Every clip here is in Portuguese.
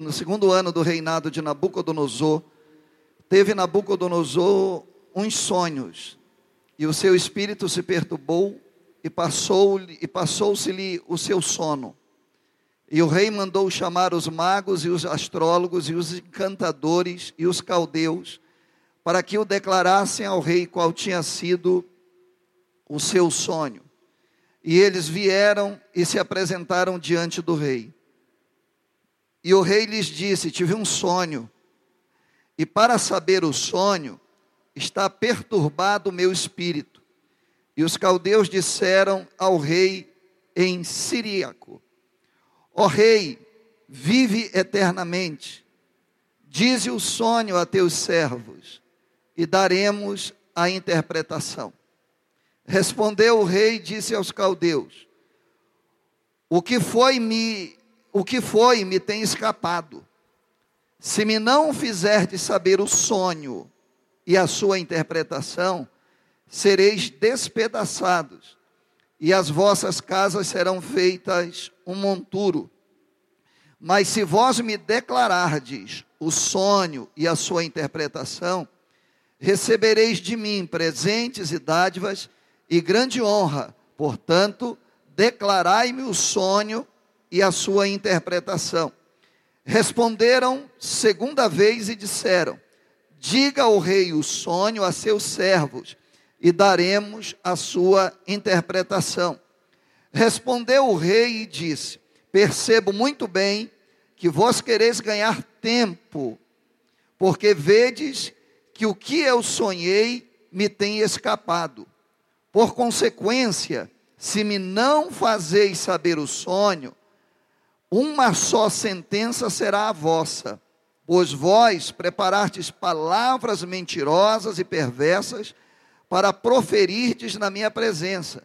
no segundo ano do reinado de Nabucodonosor, teve Nabucodonosor uns sonhos, e o seu espírito se perturbou e passou e passou-se-lhe o seu sono. E o rei mandou chamar os magos e os astrólogos e os encantadores e os caldeus para que o declarassem ao rei qual tinha sido o seu sonho. E eles vieram e se apresentaram diante do rei. E o rei lhes disse: Tive um sonho, e para saber o sonho, está perturbado o meu espírito. E os caldeus disseram ao rei em siríaco: Ó rei, vive eternamente. Dize o sonho a teus servos, e daremos a interpretação. Respondeu o rei e disse aos caldeus: O que foi me o que foi me tem escapado. Se me não fizerdes saber o sonho e a sua interpretação, sereis despedaçados, e as vossas casas serão feitas um monturo. Mas se vós me declarardes o sonho e a sua interpretação, recebereis de mim presentes e dádivas e grande honra. Portanto, declarai-me o sonho e a sua interpretação. Responderam segunda vez e disseram: Diga ao rei o sonho a seus servos, e daremos a sua interpretação. Respondeu o rei e disse: Percebo muito bem que vós quereis ganhar tempo, porque vedes que o que eu sonhei me tem escapado. Por consequência, se me não fazeis saber o sonho, uma só sentença será a vossa, pois vós preparastes palavras mentirosas e perversas para proferirdes na minha presença,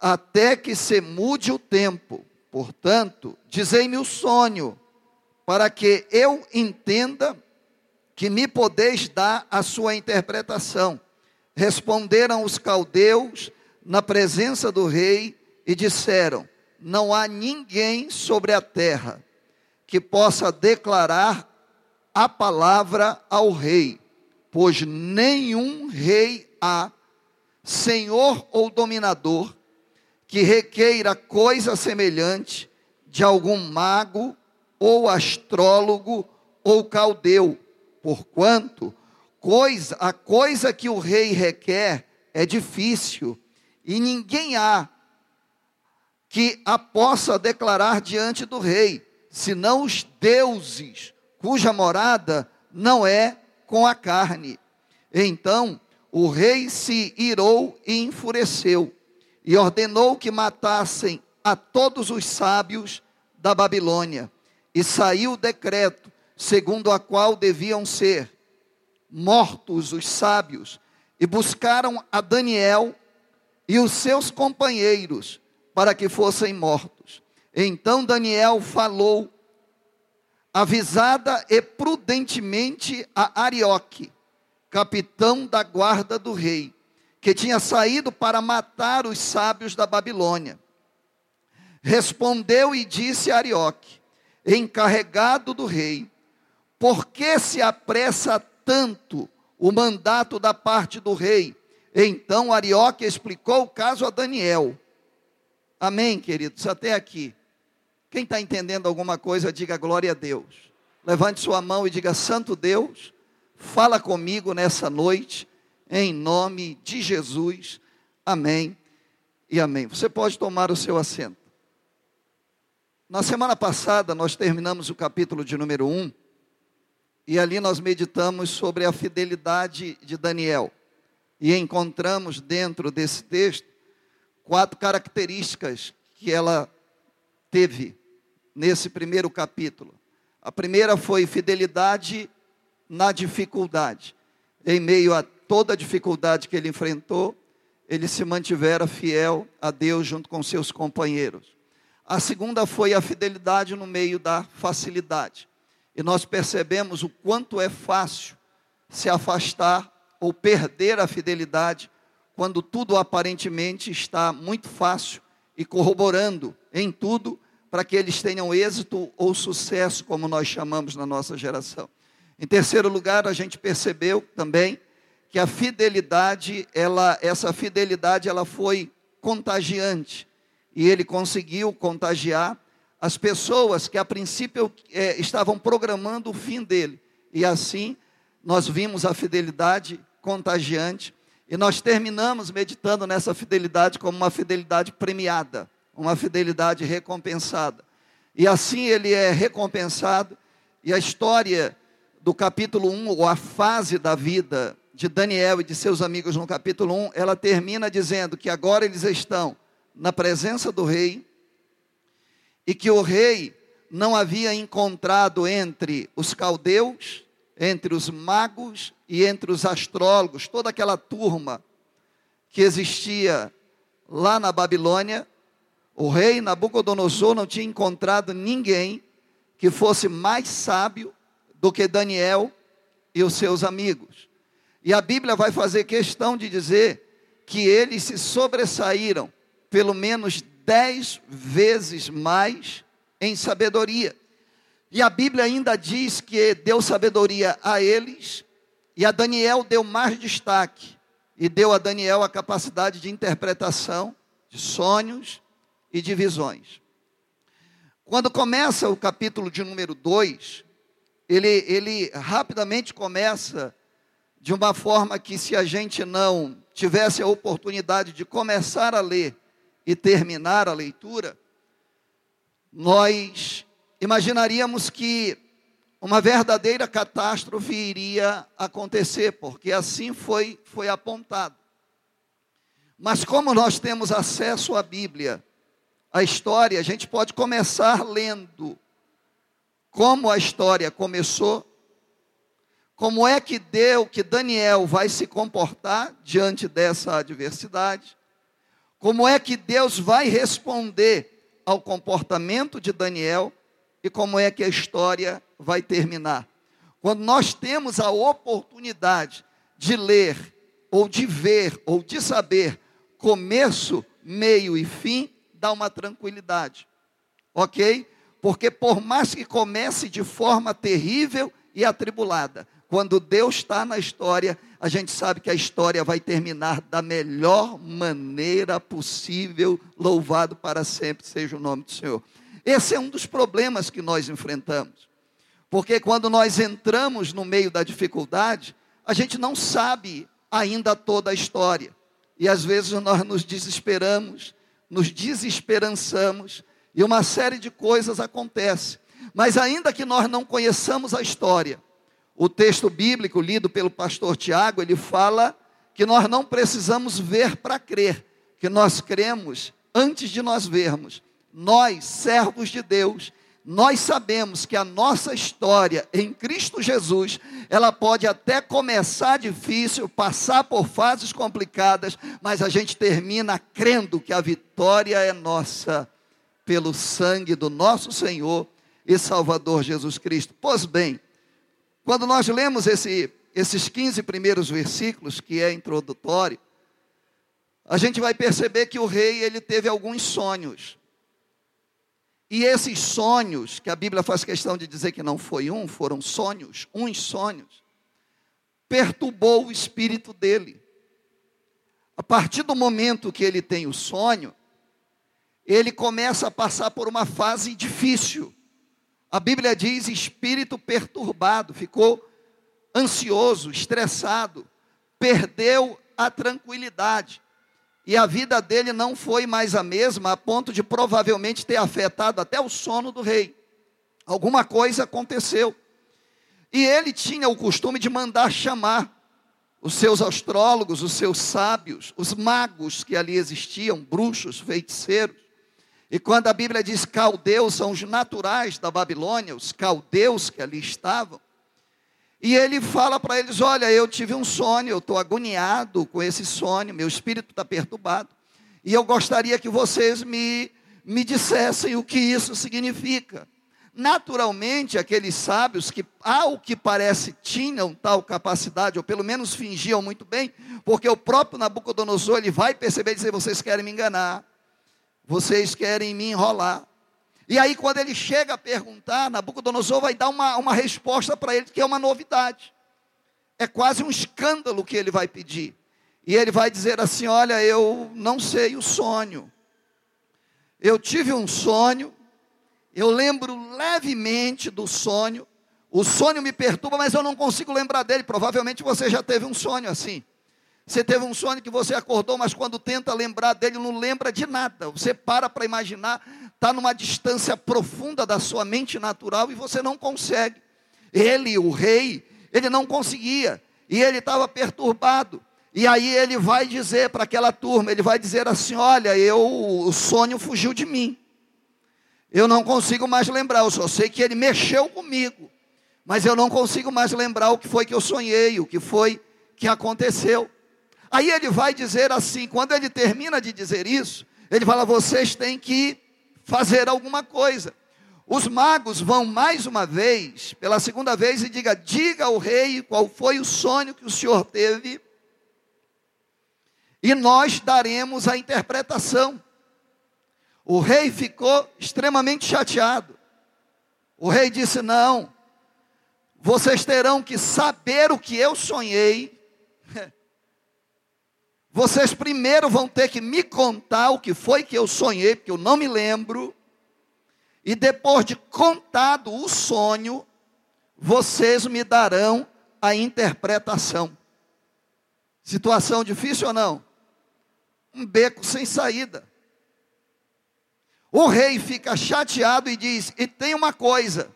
até que se mude o tempo. Portanto, dizei-me o sonho, para que eu entenda que me podeis dar a sua interpretação. Responderam os caldeus na presença do rei e disseram: não há ninguém sobre a terra que possa declarar a palavra ao rei, pois nenhum rei há, senhor ou dominador, que requeira coisa semelhante de algum mago ou astrólogo ou caldeu, porquanto coisa, a coisa que o rei requer é difícil e ninguém há que a possa declarar diante do rei, senão os deuses, cuja morada não é com a carne. Então o rei se irou e enfureceu, e ordenou que matassem a todos os sábios da Babilônia. E saiu o decreto, segundo a qual deviam ser mortos os sábios, e buscaram a Daniel e os seus companheiros para que fossem mortos. Então Daniel falou, avisada e prudentemente a Arioque, capitão da guarda do rei, que tinha saído para matar os sábios da Babilônia. Respondeu e disse a Arioque, encarregado do rei, por que se apressa tanto o mandato da parte do rei? Então Arioque explicou o caso a Daniel. Amém, queridos? Até aqui. Quem está entendendo alguma coisa, diga glória a Deus. Levante sua mão e diga: Santo Deus, fala comigo nessa noite, em nome de Jesus. Amém e amém. Você pode tomar o seu assento. Na semana passada, nós terminamos o capítulo de número 1, e ali nós meditamos sobre a fidelidade de Daniel. E encontramos dentro desse texto quatro características que ela teve nesse primeiro capítulo. A primeira foi fidelidade na dificuldade. Em meio a toda a dificuldade que ele enfrentou, ele se mantivera fiel a Deus junto com seus companheiros. A segunda foi a fidelidade no meio da facilidade. E nós percebemos o quanto é fácil se afastar ou perder a fidelidade quando tudo aparentemente está muito fácil e corroborando em tudo para que eles tenham êxito ou sucesso, como nós chamamos na nossa geração. Em terceiro lugar, a gente percebeu também que a fidelidade, ela, essa fidelidade, ela foi contagiante e ele conseguiu contagiar as pessoas que a princípio é, estavam programando o fim dele. E assim nós vimos a fidelidade contagiante e nós terminamos meditando nessa fidelidade como uma fidelidade premiada, uma fidelidade recompensada. E assim ele é recompensado e a história do capítulo 1, ou a fase da vida de Daniel e de seus amigos no capítulo 1, ela termina dizendo que agora eles estão na presença do rei e que o rei não havia encontrado entre os caldeus, entre os magos e entre os astrólogos, toda aquela turma que existia lá na Babilônia, o rei Nabucodonosor não tinha encontrado ninguém que fosse mais sábio do que Daniel e os seus amigos. E a Bíblia vai fazer questão de dizer que eles se sobressaíram pelo menos dez vezes mais em sabedoria. E a Bíblia ainda diz que deu sabedoria a eles, e a Daniel deu mais destaque, e deu a Daniel a capacidade de interpretação de sonhos e de visões. Quando começa o capítulo de número 2, ele, ele rapidamente começa de uma forma que, se a gente não tivesse a oportunidade de começar a ler e terminar a leitura, nós imaginaríamos que uma verdadeira catástrofe iria acontecer, porque assim foi, foi apontado. Mas como nós temos acesso à Bíblia, a história, a gente pode começar lendo como a história começou, como é que deu, que Daniel vai se comportar diante dessa adversidade, como é que Deus vai responder ao comportamento de Daniel e como é que a história vai terminar. Quando nós temos a oportunidade de ler, ou de ver, ou de saber começo, meio e fim, dá uma tranquilidade, ok? Porque por mais que comece de forma terrível e atribulada, quando Deus está na história, a gente sabe que a história vai terminar da melhor maneira possível, louvado para sempre seja o nome do Senhor. Esse é um dos problemas que nós enfrentamos. Porque quando nós entramos no meio da dificuldade, a gente não sabe ainda toda a história. E às vezes nós nos desesperamos, nos desesperançamos e uma série de coisas acontece. Mas ainda que nós não conheçamos a história, o texto bíblico lido pelo pastor Tiago, ele fala que nós não precisamos ver para crer, que nós cremos antes de nós vermos. Nós, servos de Deus, nós sabemos que a nossa história em Cristo Jesus, ela pode até começar difícil, passar por fases complicadas, mas a gente termina crendo que a vitória é nossa pelo sangue do nosso Senhor e Salvador Jesus Cristo. Pois bem, quando nós lemos esse, esses 15 primeiros versículos, que é introdutório, a gente vai perceber que o rei ele teve alguns sonhos. E esses sonhos, que a Bíblia faz questão de dizer que não foi um, foram sonhos, uns sonhos, perturbou o espírito dele. A partir do momento que ele tem o sonho, ele começa a passar por uma fase difícil. A Bíblia diz espírito perturbado, ficou ansioso, estressado, perdeu a tranquilidade. E a vida dele não foi mais a mesma, a ponto de provavelmente ter afetado até o sono do rei. Alguma coisa aconteceu. E ele tinha o costume de mandar chamar os seus astrólogos, os seus sábios, os magos que ali existiam, bruxos, feiticeiros. E quando a Bíblia diz caldeus são os naturais da Babilônia, os caldeus que ali estavam, e ele fala para eles: Olha, eu tive um sonho, eu estou agoniado com esse sonho, meu espírito está perturbado, e eu gostaria que vocês me, me dissessem o que isso significa. Naturalmente, aqueles sábios que, ao que parece, tinham tal capacidade, ou pelo menos fingiam muito bem, porque o próprio Nabucodonosor ele vai perceber e dizer: Vocês querem me enganar vocês querem me enrolar. E aí, quando ele chega a perguntar, Nabucodonosor vai dar uma, uma resposta para ele, que é uma novidade. É quase um escândalo que ele vai pedir. E ele vai dizer assim: Olha, eu não sei o sonho. Eu tive um sonho, eu lembro levemente do sonho. O sonho me perturba, mas eu não consigo lembrar dele. Provavelmente você já teve um sonho assim. Você teve um sonho que você acordou, mas quando tenta lembrar dele, não lembra de nada. Você para para imaginar, está numa distância profunda da sua mente natural e você não consegue. Ele, o rei, ele não conseguia. E ele estava perturbado. E aí ele vai dizer para aquela turma, ele vai dizer assim: "Olha, eu o sonho fugiu de mim. Eu não consigo mais lembrar, eu só sei que ele mexeu comigo, mas eu não consigo mais lembrar o que foi que eu sonhei, o que foi que aconteceu. Aí ele vai dizer assim, quando ele termina de dizer isso, ele fala: vocês têm que fazer alguma coisa. Os magos vão mais uma vez, pela segunda vez, e diga: diga ao rei qual foi o sonho que o senhor teve, e nós daremos a interpretação. O rei ficou extremamente chateado. O rei disse: não, vocês terão que saber o que eu sonhei vocês primeiro vão ter que me contar o que foi que eu sonhei, porque eu não me lembro. E depois de contado o sonho, vocês me darão a interpretação. Situação difícil ou não? Um beco sem saída. O rei fica chateado e diz: E tem uma coisa,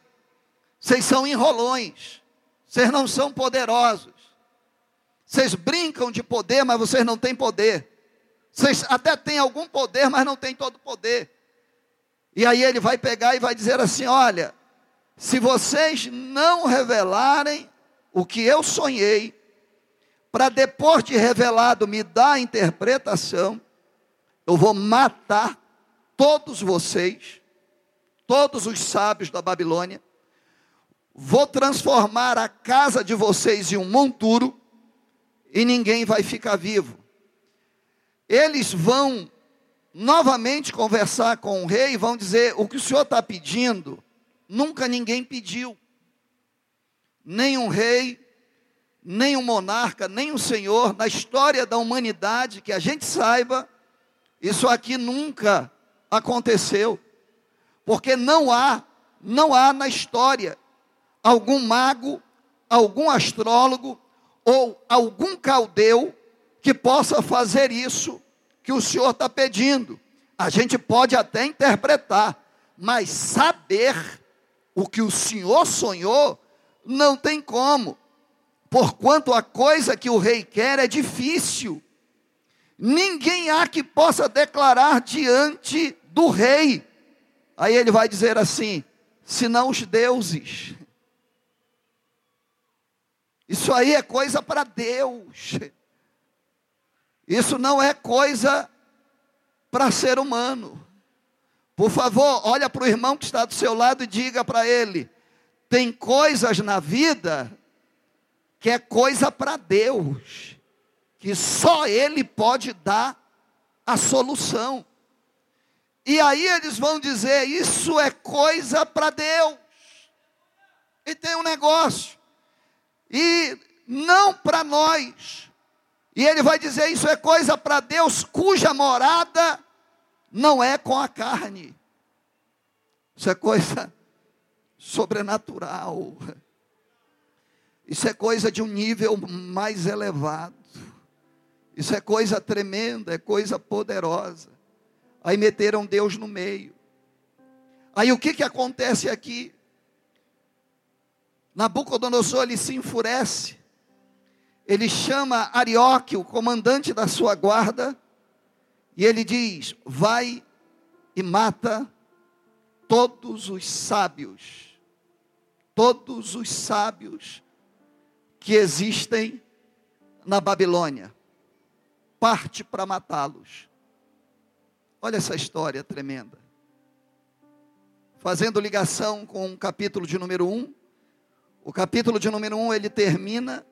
vocês são enrolões, vocês não são poderosos. Vocês brincam de poder, mas vocês não têm poder. Vocês até têm algum poder, mas não têm todo poder. E aí ele vai pegar e vai dizer assim: Olha, se vocês não revelarem o que eu sonhei, para depois de revelado me dar a interpretação, eu vou matar todos vocês, todos os sábios da Babilônia, vou transformar a casa de vocês em um monturo, e ninguém vai ficar vivo. Eles vão novamente conversar com o rei e vão dizer: o que o senhor está pedindo, nunca ninguém pediu. Nem um rei, nem um monarca, nem um senhor, na história da humanidade, que a gente saiba, isso aqui nunca aconteceu. Porque não há, não há na história algum mago, algum astrólogo, ou algum caldeu que possa fazer isso que o Senhor está pedindo. A gente pode até interpretar, mas saber o que o Senhor sonhou, não tem como. Porquanto a coisa que o rei quer é difícil. Ninguém há que possa declarar diante do rei. Aí ele vai dizer assim: senão os deuses. Isso aí é coisa para Deus. Isso não é coisa para ser humano. Por favor, olha para o irmão que está do seu lado e diga para ele: tem coisas na vida que é coisa para Deus, que só Ele pode dar a solução. E aí eles vão dizer: isso é coisa para Deus. E tem um negócio e não para nós. E ele vai dizer: Isso é coisa para Deus cuja morada não é com a carne. Isso é coisa sobrenatural. Isso é coisa de um nível mais elevado. Isso é coisa tremenda, é coisa poderosa. Aí meteram Deus no meio. Aí o que, que acontece aqui? Nabucodonosor ele se enfurece. Ele chama Arioque, o comandante da sua guarda, e ele diz: Vai e mata todos os sábios, todos os sábios que existem na Babilônia. Parte para matá-los. Olha essa história tremenda. Fazendo ligação com o capítulo de número 1, o capítulo de número 1 ele termina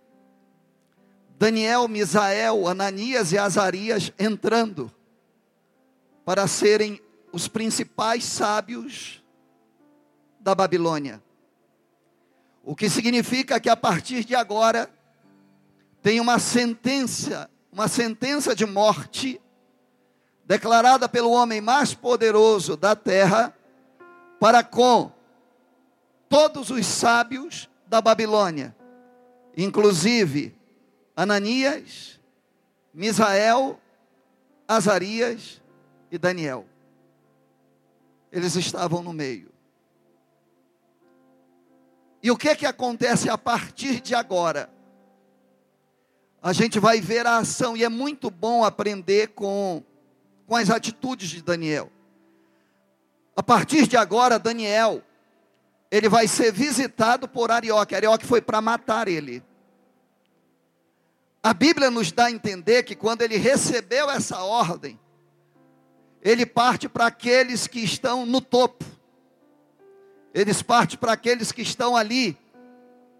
Daniel, Misael, Ananias e Azarias entrando para serem os principais sábios da Babilônia. O que significa que a partir de agora tem uma sentença, uma sentença de morte declarada pelo homem mais poderoso da terra para com todos os sábios da Babilônia, inclusive Ananias, Misael, Azarias e Daniel. Eles estavam no meio. E o que é que acontece a partir de agora? A gente vai ver a ação e é muito bom aprender com com as atitudes de Daniel. A partir de agora, Daniel ele vai ser visitado por Arioque. Arioque foi para matar ele. A Bíblia nos dá a entender que quando ele recebeu essa ordem, ele parte para aqueles que estão no topo. Eles partem para aqueles que estão ali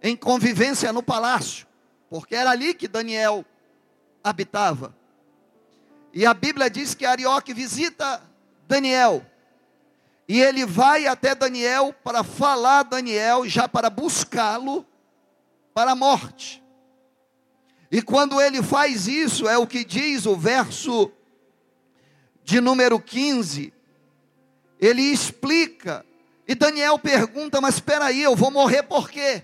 em convivência no palácio, porque era ali que Daniel habitava. E a Bíblia diz que Arioque visita Daniel. E ele vai até Daniel para falar a Daniel, já para buscá-lo para a morte. E quando ele faz isso, é o que diz o verso de número 15. Ele explica. E Daniel pergunta: Mas espera aí, eu vou morrer por quê?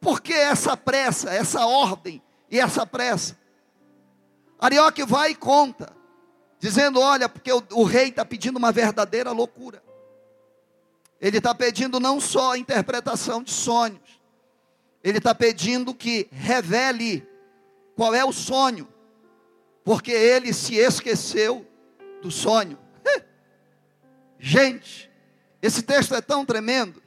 Por que essa pressa, essa ordem e essa pressa? Arioque vai e conta, dizendo: Olha, porque o, o rei está pedindo uma verdadeira loucura. Ele está pedindo não só a interpretação de sonhos, ele está pedindo que revele qual é o sonho, porque ele se esqueceu do sonho. Gente, esse texto é tão tremendo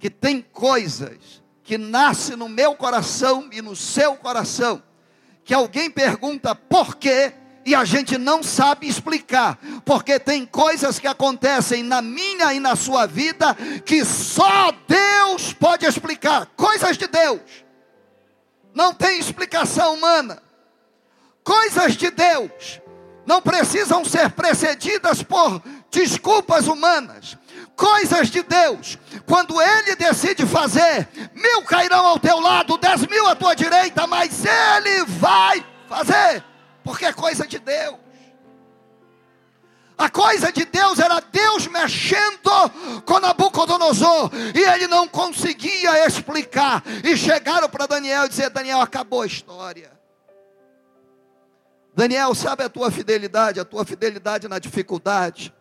que tem coisas que nascem no meu coração e no seu coração, que alguém pergunta por quê e a gente não sabe explicar, porque tem coisas que acontecem na minha e na sua vida que só Deus pode explicar coisas de Deus, não tem explicação humana. Coisas de Deus não precisam ser precedidas por desculpas humanas. Coisas de Deus, quando Ele decide fazer, mil cairão ao teu lado, dez mil à tua direita, mas Ele vai fazer porque é coisa de Deus. A coisa de Deus era Deus mexendo com Nabucodonosor, e ele não conseguia explicar. E chegaram para Daniel e dizer: Daniel, acabou a história. Daniel, sabe a tua fidelidade, a tua fidelidade na dificuldade,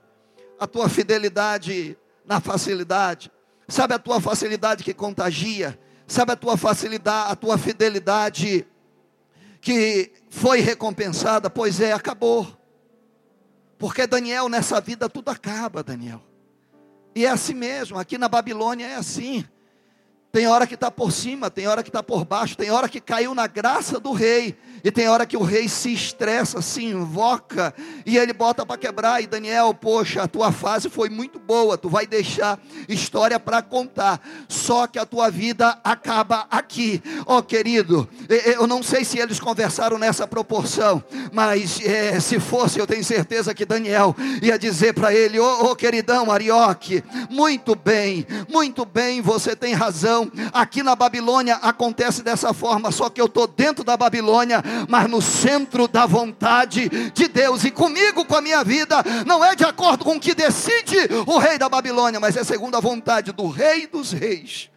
a tua fidelidade na facilidade, sabe a tua facilidade que contagia, sabe a tua facilidade, a tua fidelidade que foi recompensada, pois é, acabou. Porque Daniel, nessa vida tudo acaba, Daniel. E é assim mesmo, aqui na Babilônia é assim. Tem hora que está por cima, tem hora que está por baixo, tem hora que caiu na graça do rei, e tem hora que o rei se estressa, se invoca, e ele bota para quebrar. E Daniel, poxa, a tua fase foi muito boa, tu vai deixar história para contar, só que a tua vida acaba aqui. Ó oh, querido, eu não sei se eles conversaram nessa proporção, mas é, se fosse, eu tenho certeza que Daniel ia dizer para ele: Ô oh, oh, queridão Arioque, muito bem, muito bem, você tem razão Aqui na Babilônia acontece dessa forma, só que eu estou dentro da Babilônia, mas no centro da vontade de Deus. E comigo, com a minha vida, não é de acordo com o que decide o rei da Babilônia, mas é segundo a vontade do rei dos reis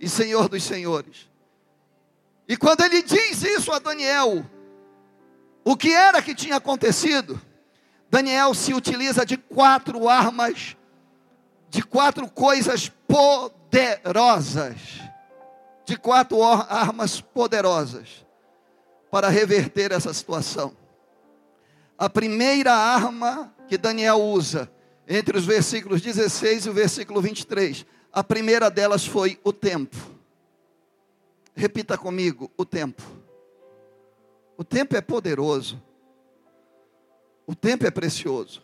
e senhor dos senhores. E quando ele diz isso a Daniel, o que era que tinha acontecido? Daniel se utiliza de quatro armas, de quatro coisas poderosas poderosas, de quatro armas poderosas para reverter essa situação. A primeira arma que Daniel usa, entre os versículos 16 e o versículo 23, a primeira delas foi o tempo. Repita comigo: o tempo. O tempo é poderoso. O tempo é precioso.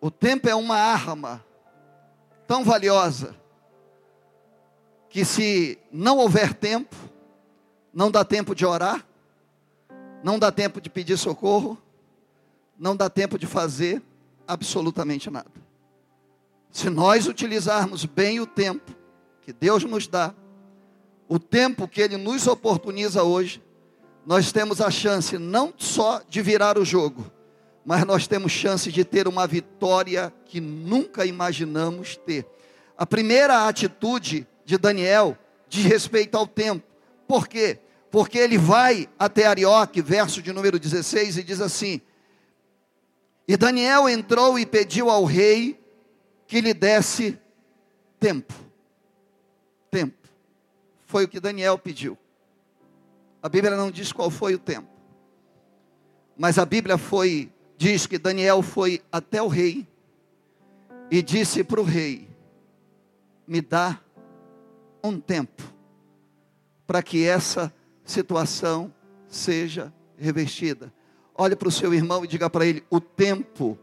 O tempo é uma arma tão valiosa que se não houver tempo, não dá tempo de orar, não dá tempo de pedir socorro, não dá tempo de fazer absolutamente nada. Se nós utilizarmos bem o tempo que Deus nos dá, o tempo que Ele nos oportuniza hoje, nós temos a chance não só de virar o jogo, mas nós temos chance de ter uma vitória que nunca imaginamos ter. A primeira atitude de Daniel diz respeito ao tempo. Por quê? Porque ele vai até Arioque, verso de número 16, e diz assim: E Daniel entrou e pediu ao rei que lhe desse tempo. Tempo. Foi o que Daniel pediu. A Bíblia não diz qual foi o tempo. Mas a Bíblia foi diz que Daniel foi até o rei e disse para o rei: Me dá um tempo para que essa situação seja revestida. Olhe para o seu irmão e diga para ele: o tempo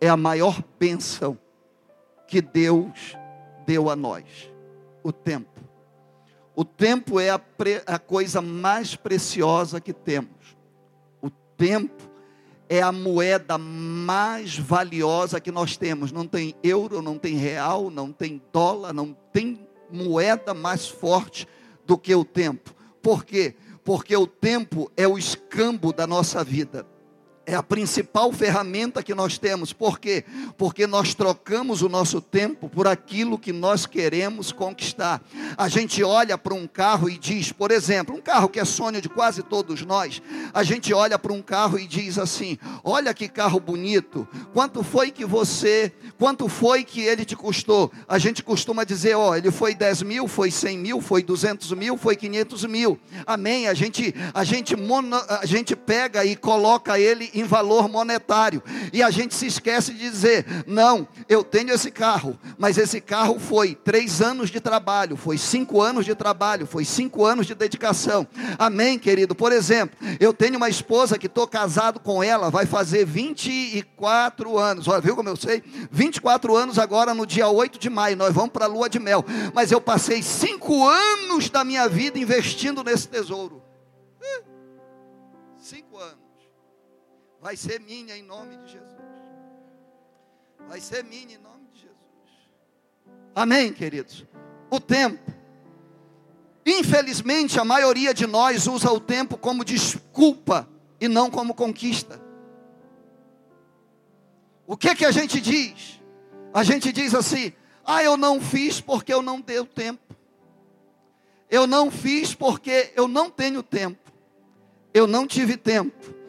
é a maior bênção que Deus deu a nós. O tempo. O tempo é a, pre, a coisa mais preciosa que temos. O tempo é a moeda mais valiosa que nós temos. Não tem euro, não tem real, não tem dólar, não tem moeda mais forte do que o tempo. Por quê? Porque o tempo é o escambo da nossa vida é a principal ferramenta que nós temos. Por quê? Porque nós trocamos o nosso tempo por aquilo que nós queremos conquistar. A gente olha para um carro e diz, por exemplo, um carro que é sonho de quase todos nós, a gente olha para um carro e diz assim: "Olha que carro bonito. Quanto foi que você, quanto foi que ele te custou?" A gente costuma dizer, ó, oh, ele foi 10 mil, foi 100 mil, foi 200 mil, foi 500 mil. Amém? A gente, a gente, mono, a gente pega e coloca ele em valor monetário. E a gente se esquece de dizer: não, eu tenho esse carro, mas esse carro foi três anos de trabalho, foi cinco anos de trabalho, foi cinco anos de dedicação. Amém, querido? Por exemplo, eu tenho uma esposa que estou casado com ela, vai fazer 24 anos. Olha, viu como eu sei? 24 anos agora no dia 8 de maio. Nós vamos para a lua de mel. Mas eu passei cinco anos da minha vida investindo nesse tesouro. Vai ser minha em nome de Jesus. Vai ser minha em nome de Jesus. Amém, queridos? O tempo. Infelizmente, a maioria de nós usa o tempo como desculpa e não como conquista. O que que a gente diz? A gente diz assim: "Ah, eu não fiz porque eu não deu tempo. Eu não fiz porque eu não tenho tempo. Eu não tive tempo.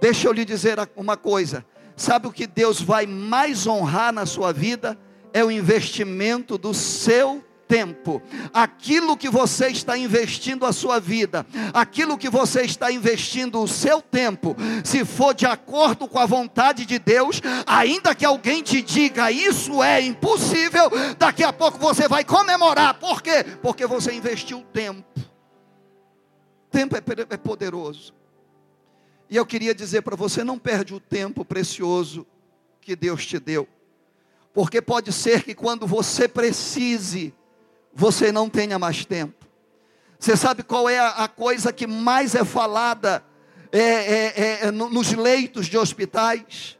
Deixa eu lhe dizer uma coisa: sabe o que Deus vai mais honrar na sua vida? É o investimento do seu tempo, aquilo que você está investindo a sua vida, aquilo que você está investindo o seu tempo, se for de acordo com a vontade de Deus, ainda que alguém te diga isso é impossível, daqui a pouco você vai comemorar, por quê? Porque você investiu tempo. Tempo é, é poderoso. E eu queria dizer para você: não perde o tempo precioso que Deus te deu, porque pode ser que quando você precise, você não tenha mais tempo. Você sabe qual é a, coisa que mais é falada é, é, é, nos leitos de hospitais,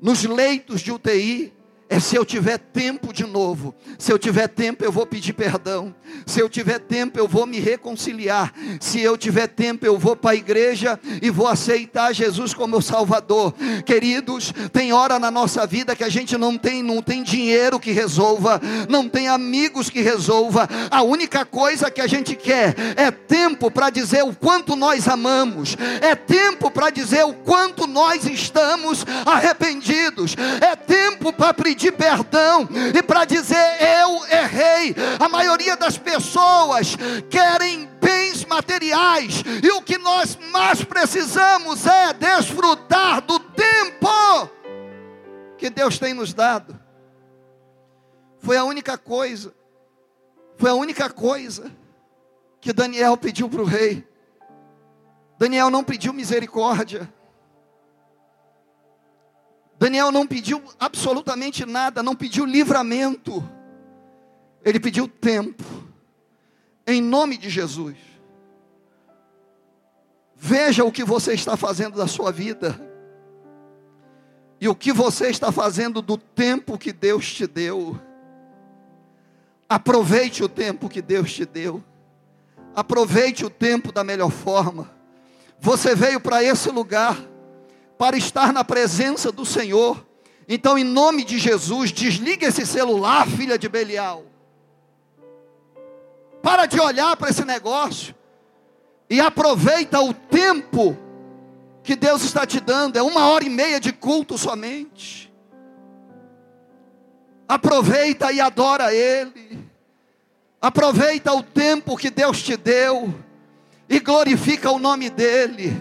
nos leitos de UTI? É se eu tiver tempo de novo. Se eu tiver tempo, eu vou pedir perdão. Se eu tiver tempo, eu vou me reconciliar. Se eu tiver tempo, eu vou para a igreja e vou aceitar Jesus como meu Salvador. Queridos, tem hora na nossa vida que a gente não tem, não tem dinheiro que resolva, não tem amigos que resolva. A única coisa que a gente quer é tempo para dizer o quanto nós amamos. É tempo para dizer o quanto nós estamos arrependidos. É tempo para pedir pedir perdão e para dizer eu errei. A maioria das pessoas querem bens materiais e o que nós mais precisamos é desfrutar do tempo que Deus tem nos dado. Foi a única coisa, foi a única coisa que Daniel pediu para o rei. Daniel não pediu misericórdia. Daniel não pediu absolutamente nada, não pediu livramento, ele pediu tempo, em nome de Jesus. Veja o que você está fazendo da sua vida, e o que você está fazendo do tempo que Deus te deu. Aproveite o tempo que Deus te deu. Aproveite o tempo da melhor forma. Você veio para esse lugar para estar na presença do Senhor. Então, em nome de Jesus, desliga esse celular, filha de Belial. Para de olhar para esse negócio e aproveita o tempo que Deus está te dando. É uma hora e meia de culto somente. Aproveita e adora Ele. Aproveita o tempo que Deus te deu e glorifica o nome dEle.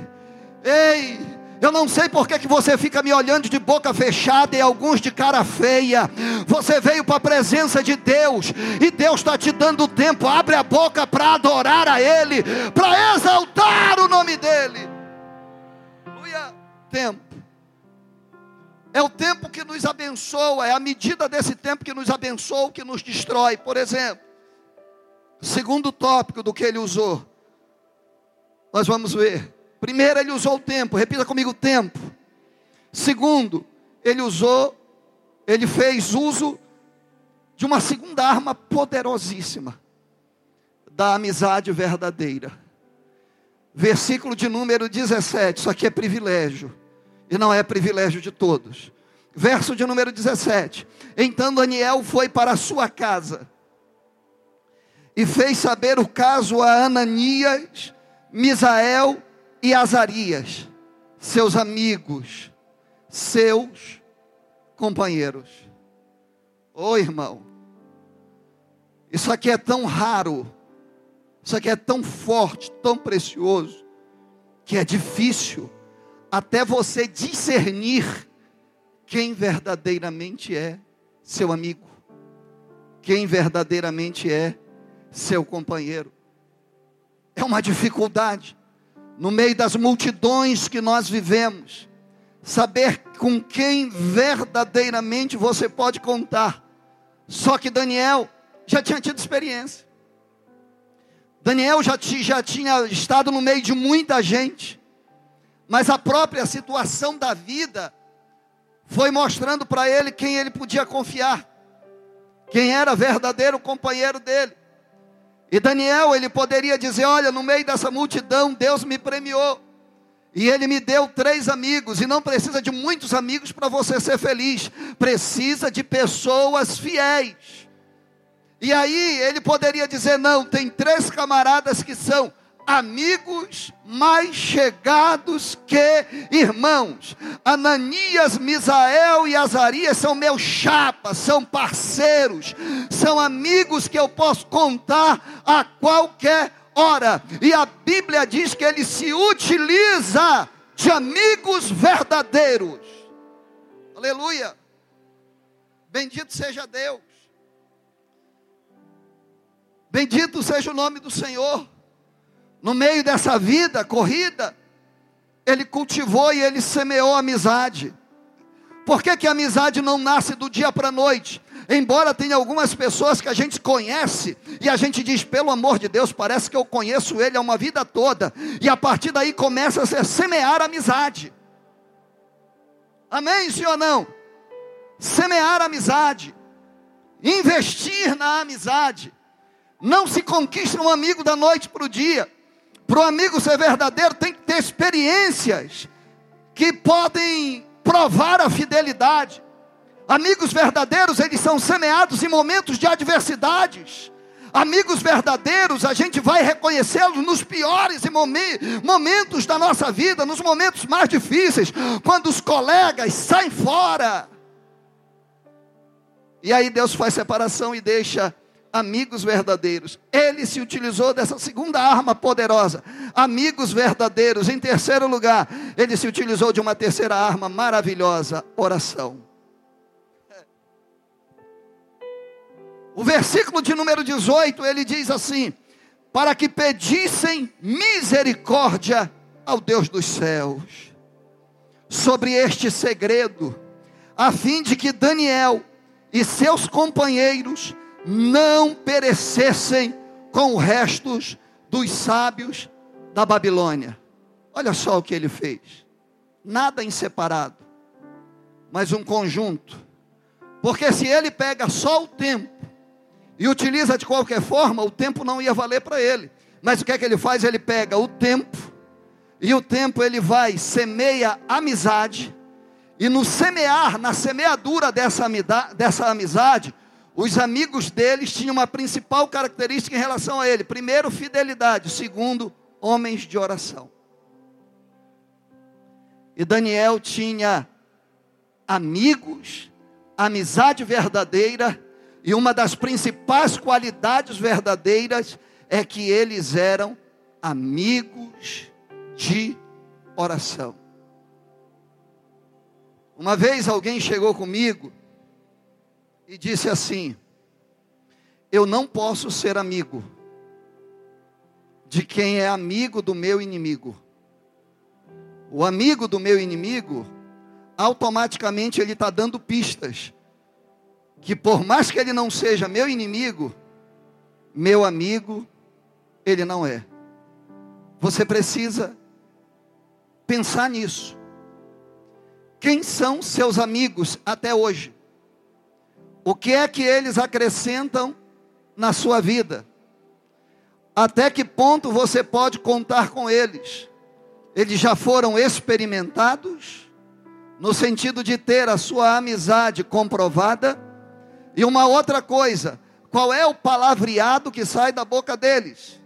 Ei, eu não sei por que, que você fica me olhando de boca fechada e alguns de cara feia. Você veio para a presença de Deus e Deus está te dando tempo. Abre a boca para adorar a Ele, para exaltar o nome dEle. Aleluia. Tempo. É o tempo que nos abençoa, é a medida desse tempo que nos abençoa, que nos destrói. Por exemplo, segundo tópico do que ele usou, nós vamos ver. Primeiro, ele usou o tempo, repita comigo: tempo. Segundo, ele usou, ele fez uso de uma segunda arma poderosíssima, da amizade verdadeira. Versículo de número 17, isso aqui é privilégio e não é privilégio de todos. Verso de número 17: Então Daniel foi para a sua casa e fez saber o caso a Ananias, Misael e Azarias, seus amigos, seus companheiros. Ô oh, irmão, isso aqui é tão raro, isso aqui é tão forte, tão precioso, que é difícil até você discernir quem verdadeiramente é seu amigo, quem verdadeiramente é seu companheiro. É uma dificuldade, no meio das multidões que nós vivemos, saber com quem verdadeiramente você pode contar. Só que Daniel já tinha tido experiência. Daniel já, já tinha estado no meio de muita gente mas a própria situação da vida foi mostrando para ele quem ele podia confiar, quem era verdadeiro companheiro dele. E Daniel, ele poderia dizer: Olha, no meio dessa multidão, Deus me premiou. E ele me deu três amigos, e não precisa de muitos amigos para você ser feliz, precisa de pessoas fiéis. E aí ele poderia dizer: Não, tem três camaradas que são amigos mais chegados que irmãos. Ananias, Misael e Azarias são meus chapas, são parceiros, são amigos que eu posso contar a qualquer hora. E a Bíblia diz que ele se utiliza de amigos verdadeiros. Aleluia. Bendito seja Deus. Bendito seja o nome do Senhor no meio dessa vida corrida, ele cultivou e ele semeou amizade. Por que, que a amizade não nasce do dia para a noite? Embora tenha algumas pessoas que a gente conhece e a gente diz, pelo amor de Deus, parece que eu conheço ele há uma vida toda, e a partir daí começa a semear amizade. Amém, sim ou não? Semear amizade, investir na amizade. Não se conquista um amigo da noite para o dia. Para o amigo ser verdadeiro, tem que ter experiências que podem provar a fidelidade. Amigos verdadeiros, eles são semeados em momentos de adversidades. Amigos verdadeiros, a gente vai reconhecê-los nos piores momentos da nossa vida, nos momentos mais difíceis, quando os colegas saem fora. E aí Deus faz separação e deixa amigos verdadeiros. Ele se utilizou dessa segunda arma poderosa, amigos verdadeiros. Em terceiro lugar, ele se utilizou de uma terceira arma maravilhosa, oração. O versículo de número 18, ele diz assim: para que pedissem misericórdia ao Deus dos céus sobre este segredo, a fim de que Daniel e seus companheiros não perecessem com os restos dos sábios da Babilônia. Olha só o que ele fez. Nada em separado. mas um conjunto. Porque se ele pega só o tempo e utiliza de qualquer forma, o tempo não ia valer para ele. Mas o que é que ele faz? Ele pega o tempo, e o tempo ele vai, semeia amizade, e no semear, na semeadura dessa, dessa amizade, os amigos deles tinham uma principal característica em relação a ele: primeiro, fidelidade, segundo, homens de oração. E Daniel tinha amigos, amizade verdadeira, e uma das principais qualidades verdadeiras é que eles eram amigos de oração. Uma vez alguém chegou comigo e disse assim: Eu não posso ser amigo de quem é amigo do meu inimigo. O amigo do meu inimigo, automaticamente ele está dando pistas. Que por mais que ele não seja meu inimigo, meu amigo, ele não é. Você precisa pensar nisso. Quem são seus amigos até hoje? O que é que eles acrescentam na sua vida? Até que ponto você pode contar com eles? Eles já foram experimentados, no sentido de ter a sua amizade comprovada. E uma outra coisa, qual é o palavreado que sai da boca deles?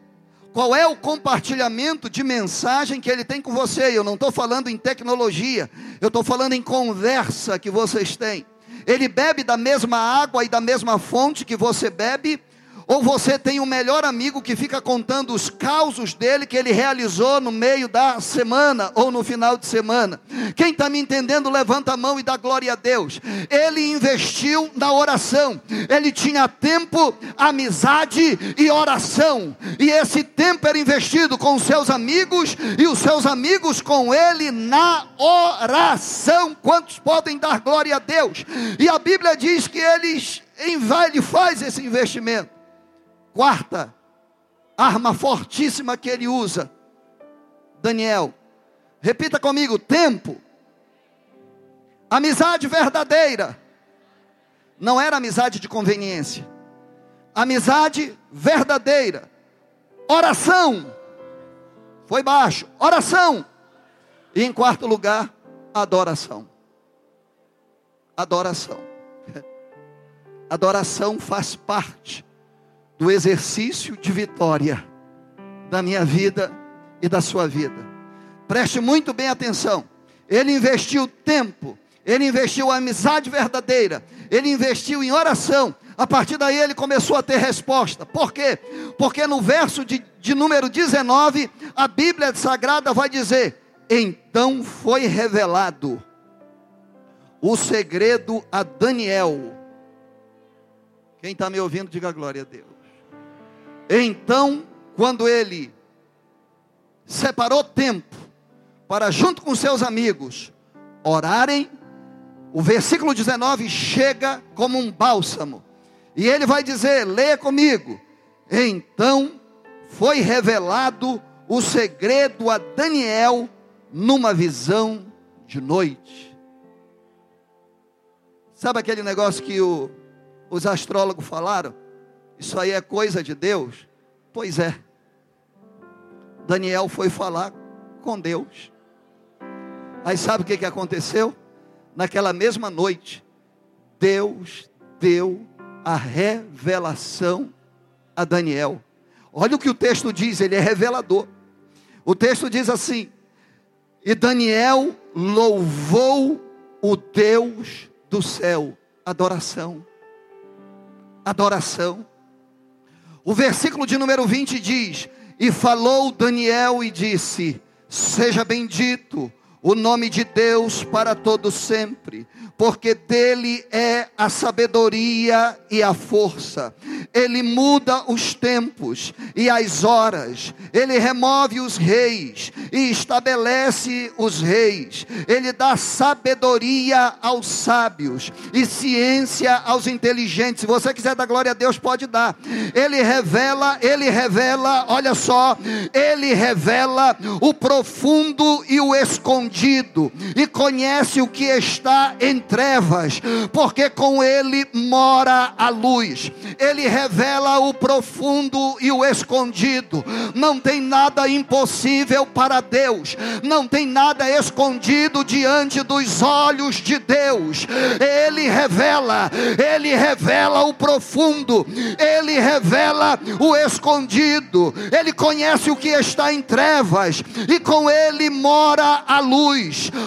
Qual é o compartilhamento de mensagem que ele tem com você? Eu não estou falando em tecnologia, eu estou falando em conversa que vocês têm. Ele bebe da mesma água e da mesma fonte que você bebe, ou você tem um melhor amigo que fica contando os causos dele que ele realizou no meio da semana ou no final de semana. Quem está me entendendo, levanta a mão e dá glória a Deus. Ele investiu na oração. Ele tinha tempo, amizade e oração. E esse tempo era investido com seus amigos e os seus amigos com ele na oração. Quantos podem dar glória a Deus? E a Bíblia diz que eles ele faz esse investimento. Quarta arma fortíssima que ele usa. Daniel, repita comigo: tempo. Amizade verdadeira. Não era amizade de conveniência. Amizade verdadeira. Oração. Foi baixo. Oração. E em quarto lugar, adoração. Adoração. Adoração faz parte do exercício de vitória da minha vida e da sua vida. Preste muito bem atenção. Ele investiu tempo, ele investiu amizade verdadeira, ele investiu em oração. A partir daí ele começou a ter resposta. Por quê? Porque no verso de, de número 19, a Bíblia Sagrada vai dizer: Então foi revelado o segredo a Daniel. Quem está me ouvindo, diga glória a Deus. Então, quando ele separou tempo para, junto com seus amigos, orarem, o versículo 19 chega como um bálsamo. E ele vai dizer: leia comigo. Então foi revelado o segredo a Daniel numa visão de noite. Sabe aquele negócio que o, os astrólogos falaram? Isso aí é coisa de Deus? Pois é. Daniel foi falar com Deus. Aí sabe o que, que aconteceu? Naquela mesma noite, Deus deu a revelação a Daniel. Olha o que o texto diz, ele é revelador. O texto diz assim: E Daniel louvou o Deus do céu. Adoração. Adoração. O versículo de número 20 diz: E falou Daniel e disse: Seja bendito o nome de Deus para todo sempre, porque dele é a sabedoria e a força. Ele muda os tempos e as horas, ele remove os reis e estabelece os reis, ele dá sabedoria aos sábios e ciência aos inteligentes. Se você quiser dar glória a Deus, pode dar. Ele revela, ele revela, olha só, ele revela o profundo e o escondido, e conhece o que está em trevas, porque com ele mora a luz. Ele revela o profundo e o escondido. Não tem nada impossível para Deus, não tem nada escondido diante dos olhos de Deus. Ele revela, ele revela o profundo, ele revela o escondido. Ele conhece o que está em trevas e com ele mora a luz.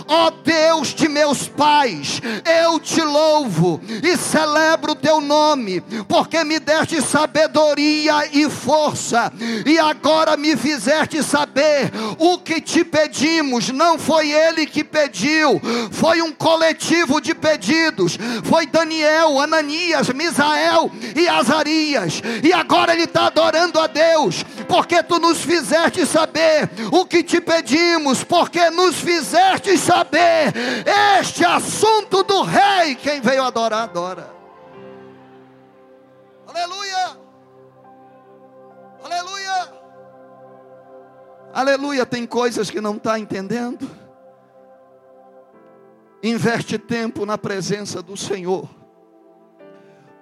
Ó Deus de meus pais, eu te louvo e celebro o teu nome, porque me deste sabedoria e força, e agora me fizeste saber o que te pedimos. Não foi ele que pediu, foi um coletivo de pedidos. Foi Daniel, Ananias, Misael e Azarias. E agora ele está adorando a Deus, porque tu nos fizeste saber o que te pedimos, porque nos fizeste saber este assunto do rei. Quem veio adorar, adora. Aleluia! Aleluia! Aleluia! Tem coisas que não está entendendo. Investe tempo na presença do Senhor,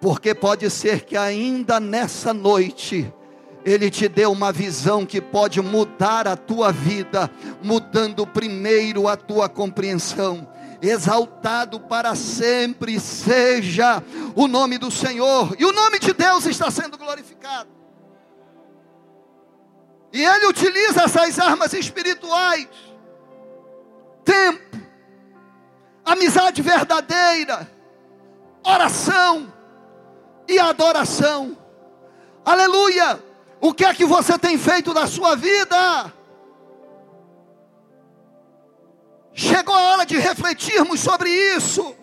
porque pode ser que ainda nessa noite ele te deu uma visão que pode mudar a tua vida, mudando primeiro a tua compreensão. Exaltado para sempre seja o nome do Senhor, e o nome de Deus está sendo glorificado. E ele utiliza essas armas espirituais: tempo, amizade verdadeira, oração e adoração. Aleluia! O que é que você tem feito da sua vida? Chegou a hora de refletirmos sobre isso.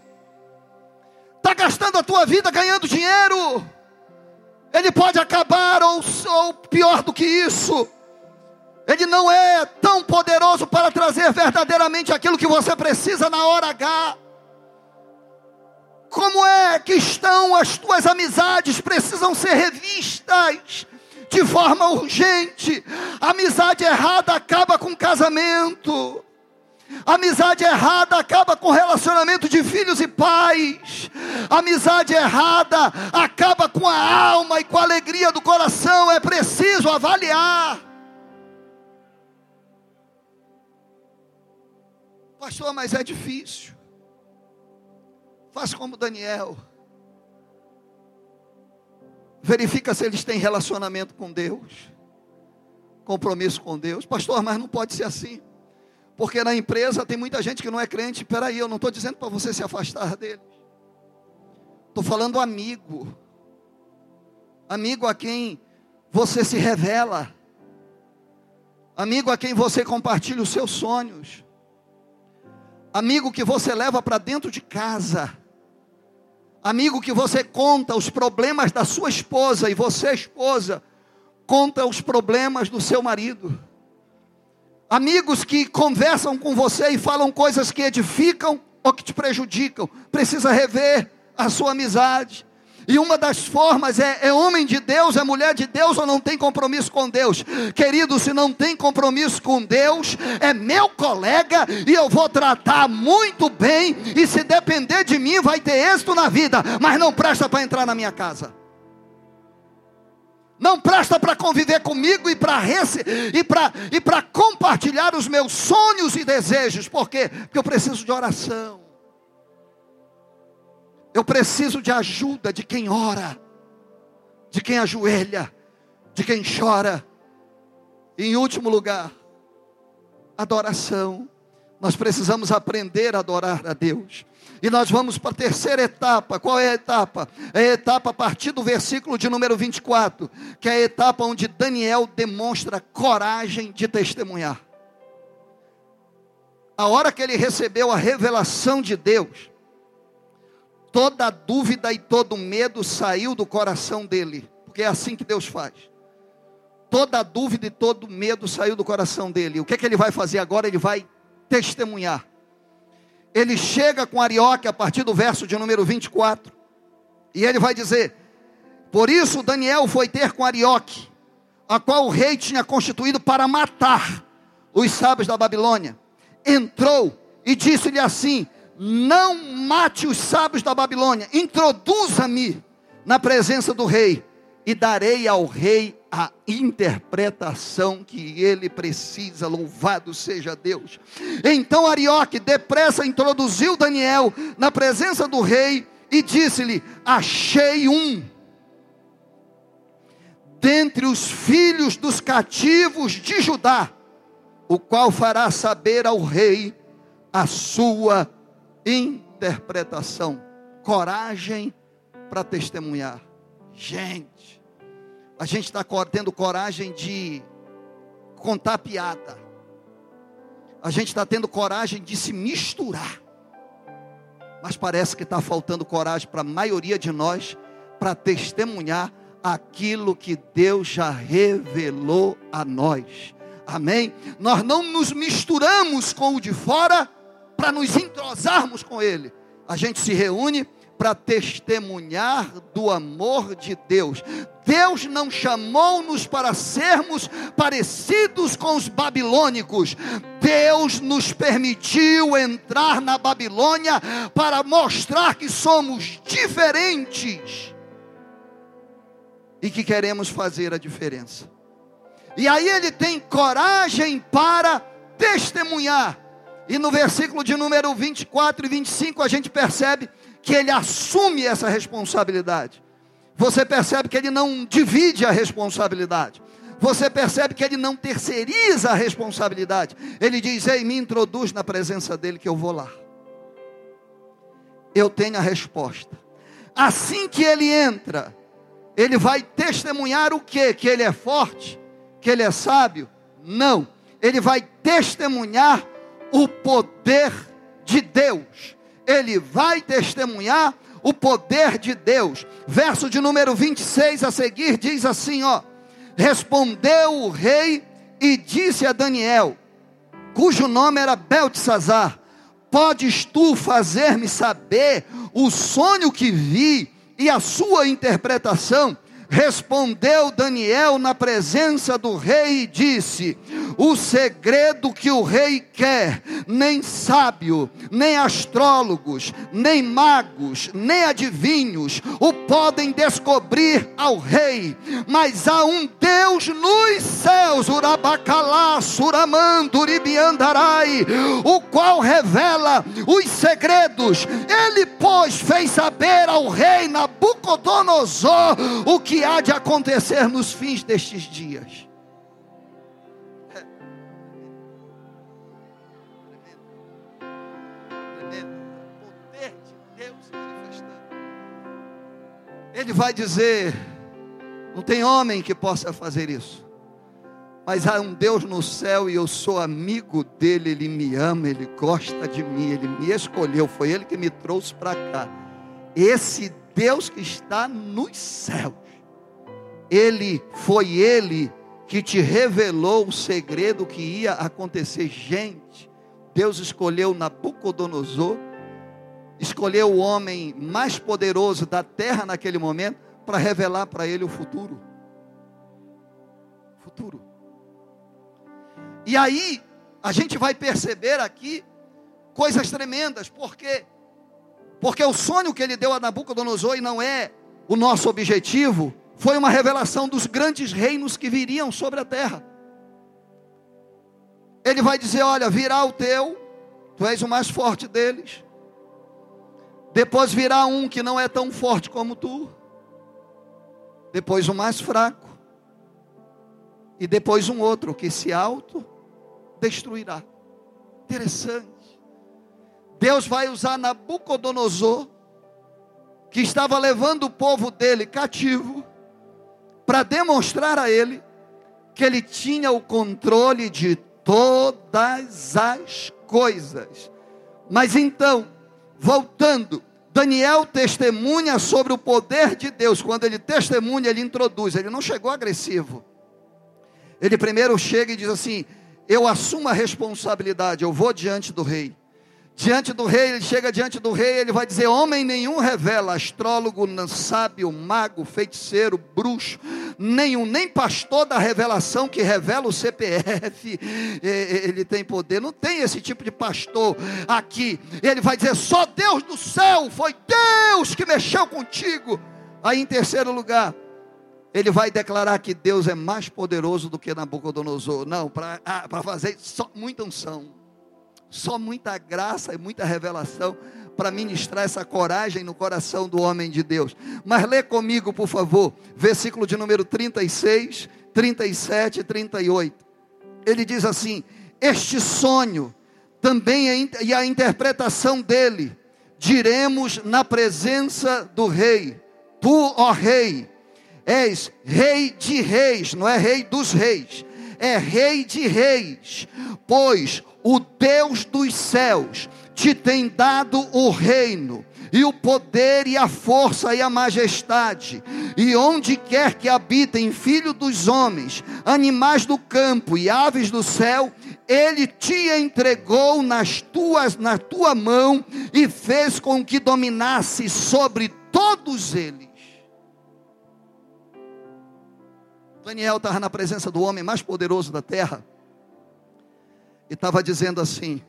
Está gastando a tua vida ganhando dinheiro. Ele pode acabar, ou, ou pior do que isso. Ele não é tão poderoso para trazer verdadeiramente aquilo que você precisa na hora H. Como é que estão as tuas amizades? Precisam ser revistas de forma urgente. Amizade errada acaba com casamento. Amizade errada acaba com relacionamento de filhos e pais. Amizade errada acaba com a alma e com a alegria do coração. É preciso avaliar. Pastor, mas é difícil. Faz como Daniel. Verifica se eles têm relacionamento com Deus, compromisso com Deus. Pastor, mas não pode ser assim. Porque na empresa tem muita gente que não é crente. Espera aí, eu não estou dizendo para você se afastar deles. Estou falando amigo. Amigo a quem você se revela. Amigo a quem você compartilha os seus sonhos. Amigo que você leva para dentro de casa Amigo que você conta os problemas da sua esposa e você, esposa, conta os problemas do seu marido. Amigos que conversam com você e falam coisas que edificam ou que te prejudicam. Precisa rever a sua amizade. E uma das formas é, é homem de Deus, é mulher de Deus ou não tem compromisso com Deus? Querido, se não tem compromisso com Deus, é meu colega e eu vou tratar muito bem. E se depender de mim, vai ter êxito na vida, mas não presta para entrar na minha casa. Não presta para conviver comigo e para e para e para compartilhar os meus sonhos e desejos. Por quê? Porque eu preciso de oração. Eu preciso de ajuda de quem ora, de quem ajoelha, de quem chora. E em último lugar, adoração. Nós precisamos aprender a adorar a Deus. E nós vamos para a terceira etapa. Qual é a etapa? É a etapa a partir do versículo de número 24, que é a etapa onde Daniel demonstra coragem de testemunhar. A hora que ele recebeu a revelação de Deus, toda dúvida e todo medo saiu do coração dele, porque é assim que Deus faz. Toda dúvida e todo medo saiu do coração dele. O que, é que ele vai fazer agora? Ele vai testemunhar. Ele chega com Arioque a partir do verso de número 24. E ele vai dizer: Por isso Daniel foi ter com Arioque, a qual o rei tinha constituído para matar os sábios da Babilônia. Entrou e disse-lhe assim: Não mate os sábios da Babilônia, introduza-me na presença do rei, e darei ao rei a interpretação que ele precisa. Louvado seja Deus. Então Arioque depressa introduziu Daniel na presença do rei e disse-lhe: Achei um dentre os filhos dos cativos de Judá, o qual fará saber ao rei a sua interpretação. Coragem para testemunhar. Gente, a gente está tendo coragem de contar piada. A gente está tendo coragem de se misturar. Mas parece que está faltando coragem para a maioria de nós para testemunhar aquilo que Deus já revelou a nós. Amém? Nós não nos misturamos com o de fora para nos entrosarmos com ele. A gente se reúne para testemunhar do amor de Deus. Deus não chamou-nos para sermos parecidos com os babilônicos. Deus nos permitiu entrar na Babilônia para mostrar que somos diferentes e que queremos fazer a diferença. E aí ele tem coragem para testemunhar. E no versículo de número 24 e 25 a gente percebe que ele assume essa responsabilidade. Você percebe que ele não divide a responsabilidade. Você percebe que ele não terceiriza a responsabilidade. Ele diz: Ei, me introduz na presença dele que eu vou lá. Eu tenho a resposta. Assim que ele entra, ele vai testemunhar o quê? Que ele é forte, que ele é sábio? Não. Ele vai testemunhar o poder de Deus ele vai testemunhar o poder de Deus. Verso de número 26 a seguir diz assim, ó: Respondeu o rei e disse a Daniel, cujo nome era Beltesazar: Podes tu fazer-me saber o sonho que vi e a sua interpretação? Respondeu Daniel na presença do rei e disse: O segredo que o rei quer, nem sábio, nem astrólogos, nem magos, nem adivinhos o podem descobrir ao rei, mas há um Deus nos céus, Urabacalá, Suramanduribiandarai, o qual revela os segredos. Ele, pois, fez saber ao rei Nabucodonosor o que há de acontecer nos fins destes dias. Ele vai dizer: não tem homem que possa fazer isso. Mas há um Deus no céu e eu sou amigo dele, ele me ama, ele gosta de mim, ele me escolheu, foi ele que me trouxe para cá. Esse Deus que está nos céus ele foi ele que te revelou o segredo que ia acontecer. Gente, Deus escolheu Nabucodonosor, escolheu o homem mais poderoso da terra naquele momento para revelar para ele o futuro. Futuro. E aí, a gente vai perceber aqui coisas tremendas, porque porque o sonho que ele deu a Nabucodonosor e não é o nosso objetivo, foi uma revelação dos grandes reinos que viriam sobre a terra. Ele vai dizer: Olha, virá o teu, tu és o mais forte deles. Depois virá um que não é tão forte como tu. Depois o mais fraco. E depois um outro que se auto destruirá. Interessante. Deus vai usar Nabucodonosor, que estava levando o povo dele cativo para demonstrar a ele que ele tinha o controle de todas as coisas. Mas então, voltando, Daniel testemunha sobre o poder de Deus. Quando ele testemunha, ele introduz. Ele não chegou agressivo. Ele primeiro chega e diz assim: Eu assumo a responsabilidade, eu vou diante do rei. Diante do rei, ele chega diante do rei, ele vai dizer: Homem nenhum revela, astrólogo, sábio, mago, feiticeiro, bruxo, nenhum, nem pastor da revelação que revela o CPF, ele tem poder. Não tem esse tipo de pastor aqui. Ele vai dizer: Só Deus do céu, foi Deus que mexeu contigo. Aí, em terceiro lugar, ele vai declarar que Deus é mais poderoso do que Nabucodonosor. Não, para ah, fazer só muita unção só muita graça e muita revelação para ministrar essa coragem no coração do homem de Deus. Mas lê comigo, por favor, versículo de número 36, 37 e 38. Ele diz assim: Este sonho também é, e a interpretação dele diremos na presença do rei. Tu, ó rei, és rei de reis, não é rei dos reis, é rei de reis, pois o Deus dos céus te tem dado o reino, e o poder, e a força, e a majestade, e onde quer que habitem filho dos homens, animais do campo e aves do céu, ele te entregou nas tuas, na tua mão e fez com que dominasse sobre todos eles. Daniel estava na presença do homem mais poderoso da terra e estava dizendo assim: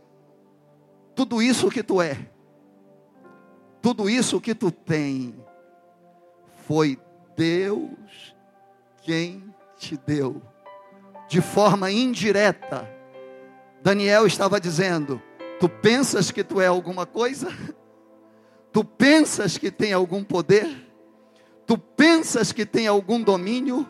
tudo isso que tu é, tudo isso que tu tem, foi Deus quem te deu, de forma indireta. Daniel estava dizendo: Tu pensas que tu é alguma coisa? Tu pensas que tem algum poder? Tu pensas que tem algum domínio?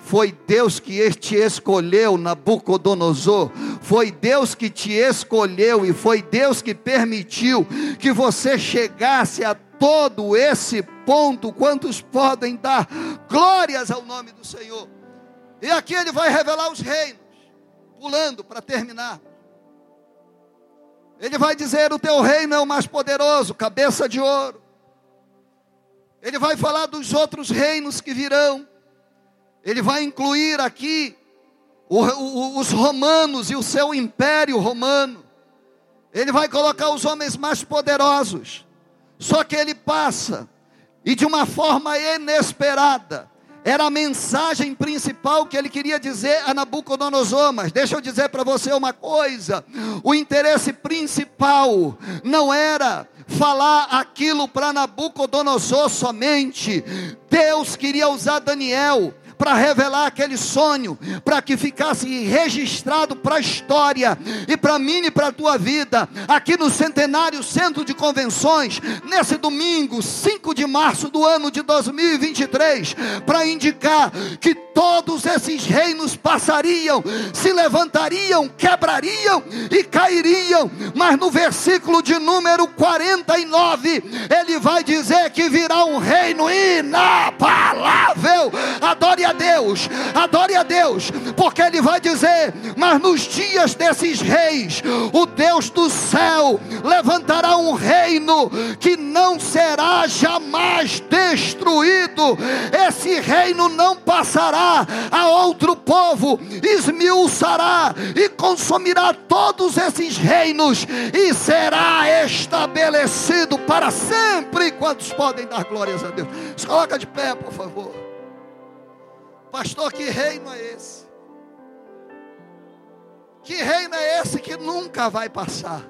Foi Deus que te escolheu, Nabucodonosor. Foi Deus que te escolheu e foi Deus que permitiu que você chegasse a todo esse ponto. Quantos podem dar glórias ao nome do Senhor? E aqui ele vai revelar os reinos, pulando para terminar. Ele vai dizer: O teu reino é o mais poderoso, cabeça de ouro. Ele vai falar dos outros reinos que virão. Ele vai incluir aqui o, o, os romanos e o seu império romano. Ele vai colocar os homens mais poderosos. Só que ele passa, e de uma forma inesperada, era a mensagem principal que ele queria dizer a Nabucodonosor. Mas deixa eu dizer para você uma coisa: o interesse principal não era falar aquilo para Nabucodonosor somente. Deus queria usar Daniel para revelar aquele sonho, para que ficasse registrado para a história e para mim e para a tua vida, aqui no Centenário Centro de Convenções, nesse domingo, 5 de março do ano de 2023, para indicar que todos esses reinos passariam, se levantariam, quebrariam e cairiam, mas no versículo de número 49, ele vai dizer que virá um reino inabalável. Adore a a Deus, adore a Deus, porque Ele vai dizer: Mas nos dias desses reis, o Deus do céu levantará um reino que não será jamais destruído, esse reino não passará a outro povo, esmiuçará e consumirá todos esses reinos e será estabelecido para sempre. Quantos podem dar glórias a Deus? Se coloca de pé, por favor. Pastor, que reino é esse? Que reino é esse que nunca vai passar?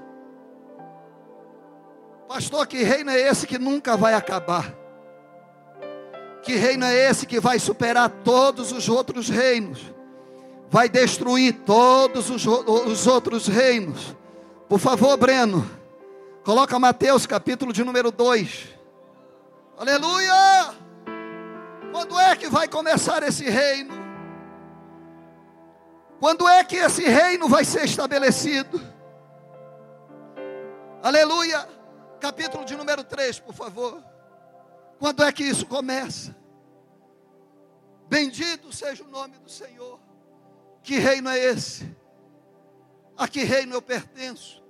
Pastor, que reino é esse que nunca vai acabar? Que reino é esse que vai superar todos os outros reinos? Vai destruir todos os, os outros reinos? Por favor, Breno, coloca Mateus capítulo de número 2. Aleluia! Quando é que vai começar esse reino? Quando é que esse reino vai ser estabelecido? Aleluia. Capítulo de número 3, por favor. Quando é que isso começa? Bendito seja o nome do Senhor. Que reino é esse? A que reino eu pertenço?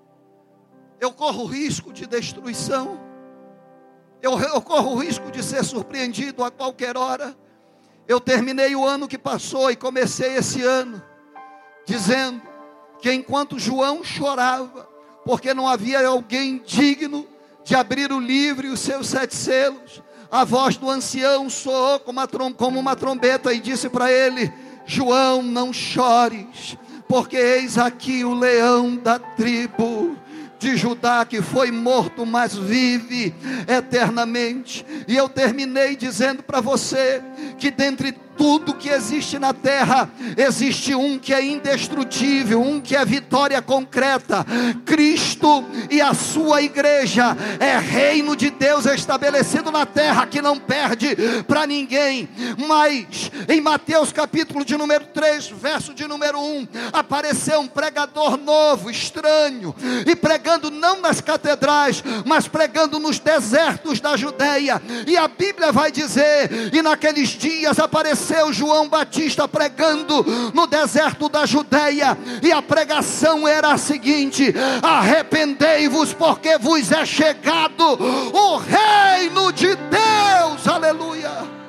Eu corro risco de destruição. Eu, eu corro o risco de ser surpreendido a qualquer hora. Eu terminei o ano que passou e comecei esse ano dizendo que enquanto João chorava, porque não havia alguém digno de abrir o livro e os seus sete selos, a voz do ancião soou como como uma trombeta e disse para ele: João, não chores, porque eis aqui o leão da tribo de Judá que foi morto, mas vive eternamente. E eu terminei dizendo para você que dentre tudo que existe na terra, existe um que é indestrutível, um que é vitória concreta. Cristo e a sua igreja é reino de Deus estabelecido na terra que não perde para ninguém. Mas em Mateus capítulo de número 3, verso de número 1, apareceu um pregador novo, estranho, e pregando não nas catedrais, mas pregando nos desertos da Judéia. E a Bíblia vai dizer: "E naqueles dias apareceu apareceu João Batista pregando no deserto da Judéia, e a pregação era a seguinte: arrependei-vos, porque vos é chegado o reino de Deus, aleluia.